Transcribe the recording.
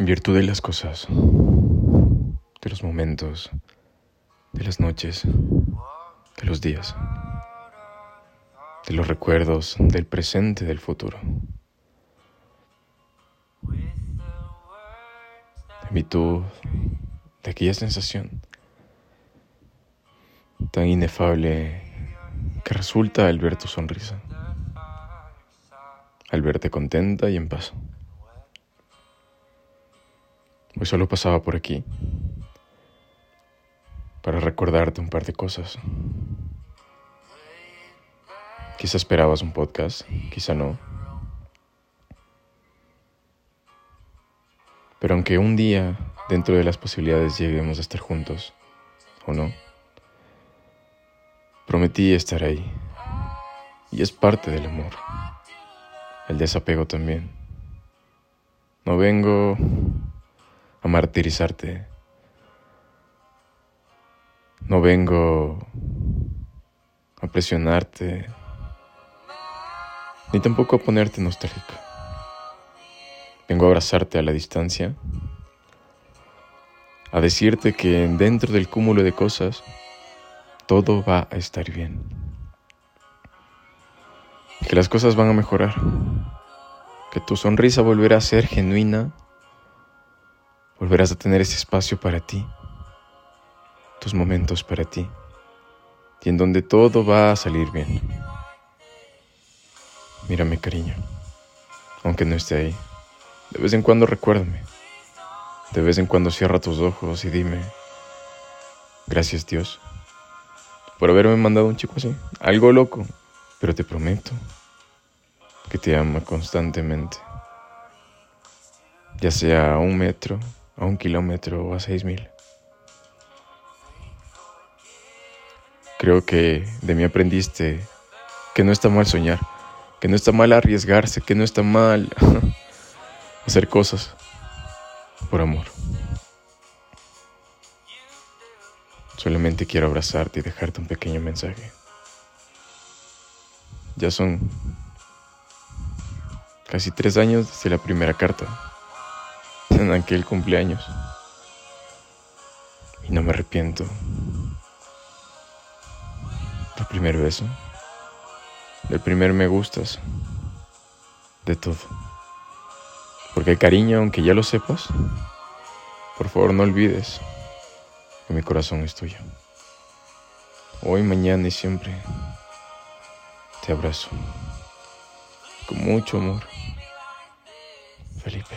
En virtud de las cosas, de los momentos, de las noches, de los días, de los recuerdos, del presente, del futuro. En virtud de aquella sensación tan inefable que resulta al ver tu sonrisa, al verte contenta y en paz. Hoy solo pasaba por aquí para recordarte un par de cosas. Quizá esperabas un podcast, quizá no. Pero aunque un día, dentro de las posibilidades, lleguemos a estar juntos, o no, prometí estar ahí. Y es parte del amor. El desapego también. No vengo a martirizarte. No vengo a presionarte, ni tampoco a ponerte nostálgica. Vengo a abrazarte a la distancia, a decirte que dentro del cúmulo de cosas, todo va a estar bien. Que las cosas van a mejorar. Que tu sonrisa volverá a ser genuina volverás a tener ese espacio para ti, tus momentos para ti, y en donde todo va a salir bien. Mírame, cariño, aunque no esté ahí. De vez en cuando recuérdame. De vez en cuando cierra tus ojos y dime, gracias Dios, por haberme mandado un chico así. Algo loco, pero te prometo que te ama constantemente. Ya sea a un metro, a un kilómetro o a seis mil. Creo que de mí aprendiste que no está mal soñar, que no está mal arriesgarse, que no está mal hacer cosas por amor. Solamente quiero abrazarte y dejarte un pequeño mensaje. Ya son casi tres años desde la primera carta en aquel cumpleaños. Y no me arrepiento. Del primer beso. Del primer me gustas. De todo. Porque el cariño, aunque ya lo sepas, por favor no olvides que mi corazón es tuyo. Hoy, mañana y siempre te abrazo. Con mucho amor. Felipe.